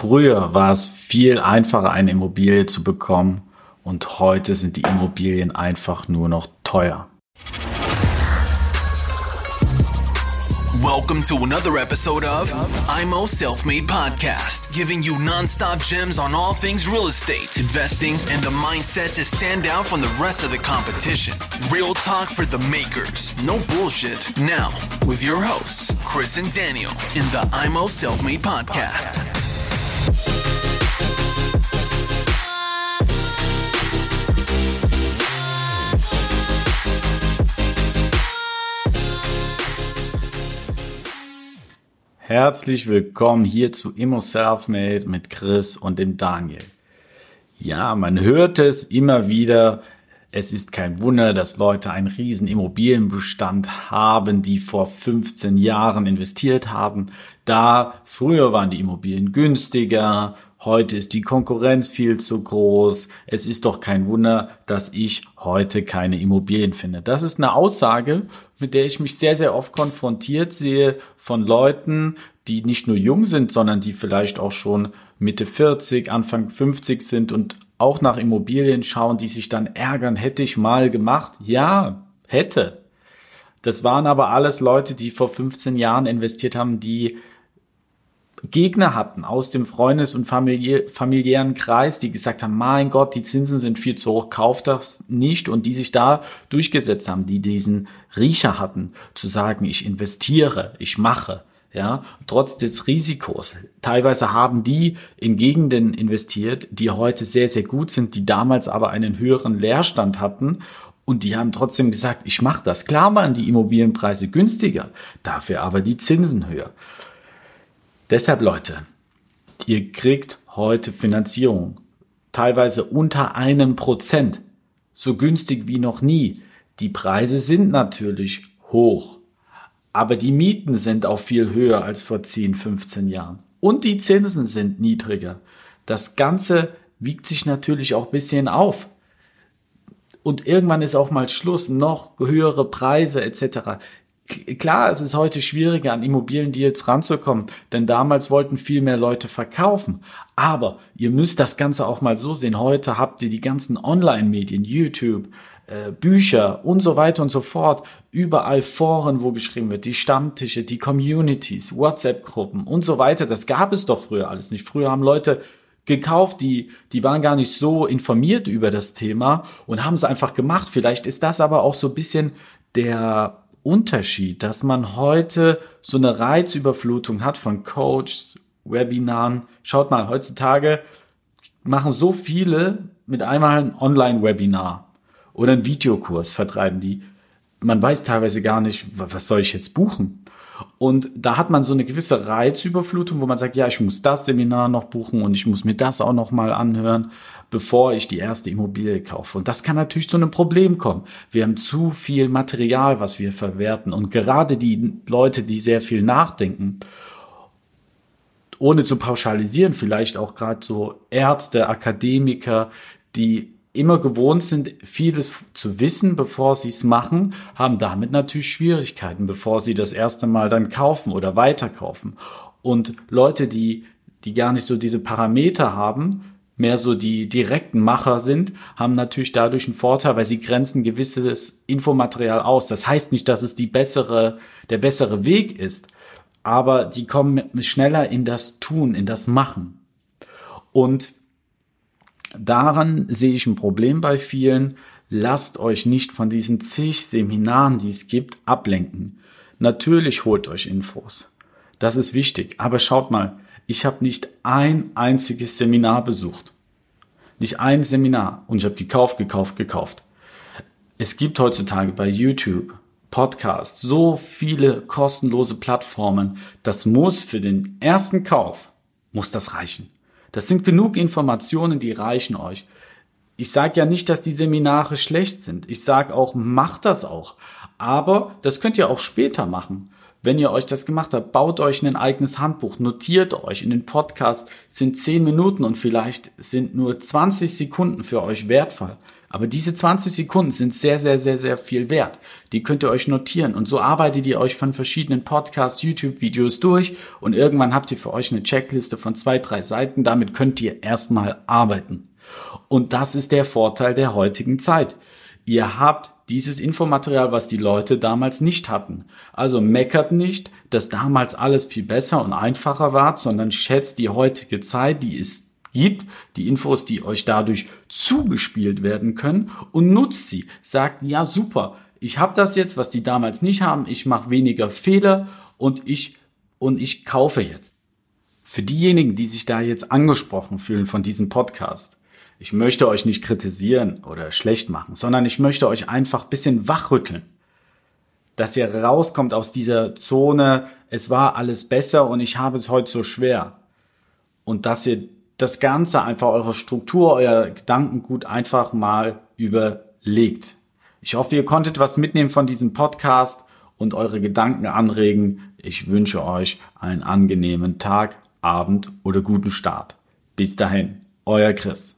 Früher war es viel einfacher, eine Immobilie zu bekommen und heute sind die Immobilien einfach nur noch teuer. Welcome to another episode of IMO Self Made Podcast, giving you nonstop gems on all things real estate, investing, and the mindset to stand out from the rest of the competition. Real talk for the makers, no bullshit. Now, with your hosts, Chris and Daniel, in the IMO Self Made Podcast. Herzlich willkommen hier zu Immo Selfmade mit Chris und dem Daniel. Ja, man hört es immer wieder. Es ist kein Wunder, dass Leute einen riesen Immobilienbestand haben, die vor 15 Jahren investiert haben. Da früher waren die Immobilien günstiger heute ist die Konkurrenz viel zu groß, es ist doch kein Wunder, dass ich heute keine Immobilien finde. Das ist eine Aussage, mit der ich mich sehr, sehr oft konfrontiert sehe von Leuten, die nicht nur jung sind, sondern die vielleicht auch schon Mitte 40, Anfang 50 sind und auch nach Immobilien schauen, die sich dann ärgern, hätte ich mal gemacht. Ja, hätte. Das waren aber alles Leute, die vor 15 Jahren investiert haben, die Gegner hatten aus dem Freundes- und familiä familiären Kreis, die gesagt haben, mein Gott, die Zinsen sind viel zu hoch, kauft das nicht und die sich da durchgesetzt haben, die diesen Riecher hatten, zu sagen, ich investiere, ich mache, ja, trotz des Risikos. Teilweise haben die in Gegenden investiert, die heute sehr, sehr gut sind, die damals aber einen höheren Leerstand hatten und die haben trotzdem gesagt, ich mache das. Klar waren die Immobilienpreise günstiger, dafür aber die Zinsen höher. Deshalb, Leute, ihr kriegt heute Finanzierung. Teilweise unter einem Prozent. So günstig wie noch nie. Die Preise sind natürlich hoch. Aber die Mieten sind auch viel höher als vor 10, 15 Jahren. Und die Zinsen sind niedriger. Das Ganze wiegt sich natürlich auch ein bisschen auf. Und irgendwann ist auch mal Schluss, noch höhere Preise etc. Klar, es ist heute schwieriger, an Immobiliendeals ranzukommen, denn damals wollten viel mehr Leute verkaufen. Aber ihr müsst das Ganze auch mal so sehen. Heute habt ihr die ganzen Online-Medien, YouTube, äh, Bücher und so weiter und so fort. Überall Foren, wo geschrieben wird, die Stammtische, die Communities, WhatsApp-Gruppen und so weiter. Das gab es doch früher alles nicht. Früher haben Leute gekauft, die, die waren gar nicht so informiert über das Thema und haben es einfach gemacht. Vielleicht ist das aber auch so ein bisschen der Unterschied, dass man heute so eine Reizüberflutung hat von Coaches, Webinaren. Schaut mal, heutzutage machen so viele mit einmal ein Online-Webinar oder einen Videokurs vertreiben die. Man weiß teilweise gar nicht, was soll ich jetzt buchen? Und da hat man so eine gewisse Reizüberflutung, wo man sagt, ja, ich muss das Seminar noch buchen und ich muss mir das auch noch mal anhören, bevor ich die erste Immobilie kaufe. Und das kann natürlich zu einem Problem kommen. Wir haben zu viel Material, was wir verwerten. Und gerade die Leute, die sehr viel nachdenken, ohne zu pauschalisieren, vielleicht auch gerade so Ärzte, Akademiker, die immer gewohnt sind, vieles zu wissen, bevor sie es machen, haben damit natürlich Schwierigkeiten, bevor sie das erste Mal dann kaufen oder weiterkaufen. Und Leute, die, die gar nicht so diese Parameter haben, mehr so die direkten Macher sind, haben natürlich dadurch einen Vorteil, weil sie grenzen gewisses Infomaterial aus. Das heißt nicht, dass es die bessere, der bessere Weg ist, aber die kommen schneller in das Tun, in das Machen. Und daran sehe ich ein Problem bei vielen. Lasst euch nicht von diesen zig Seminaren, die es gibt, ablenken. Natürlich holt euch Infos. Das ist wichtig. Aber schaut mal, ich habe nicht ein einziges Seminar besucht. Nicht ein Seminar. Und ich habe gekauft, gekauft, gekauft. Es gibt heutzutage bei YouTube, Podcasts, so viele kostenlose Plattformen. Das muss für den ersten Kauf, muss das reichen. Das sind genug Informationen, die reichen euch. Ich sage ja nicht, dass die Seminare schlecht sind. Ich sage auch, macht das auch. Aber das könnt ihr auch später machen. Wenn ihr euch das gemacht habt, baut euch ein eigenes Handbuch, notiert euch. In den Podcast sind 10 Minuten und vielleicht sind nur 20 Sekunden für euch wertvoll. Aber diese 20 Sekunden sind sehr, sehr, sehr, sehr viel wert. Die könnt ihr euch notieren. Und so arbeitet ihr euch von verschiedenen Podcasts, YouTube-Videos durch und irgendwann habt ihr für euch eine Checkliste von zwei, drei Seiten. Damit könnt ihr erstmal arbeiten. Und das ist der Vorteil der heutigen Zeit. Ihr habt dieses Infomaterial, was die Leute damals nicht hatten. Also meckert nicht, dass damals alles viel besser und einfacher war, sondern schätzt die heutige Zeit, die es gibt, die Infos, die euch dadurch zugespielt werden können und nutzt sie. Sagt, ja super, ich habe das jetzt, was die damals nicht haben, ich mache weniger Fehler und ich, und ich kaufe jetzt. Für diejenigen, die sich da jetzt angesprochen fühlen von diesem Podcast, ich möchte euch nicht kritisieren oder schlecht machen, sondern ich möchte euch einfach bisschen wachrütteln. Dass ihr rauskommt aus dieser Zone, es war alles besser und ich habe es heute so schwer. Und dass ihr das Ganze einfach eure Struktur, euer Gedankengut einfach mal überlegt. Ich hoffe, ihr konntet was mitnehmen von diesem Podcast und eure Gedanken anregen. Ich wünsche euch einen angenehmen Tag, Abend oder guten Start. Bis dahin, euer Chris.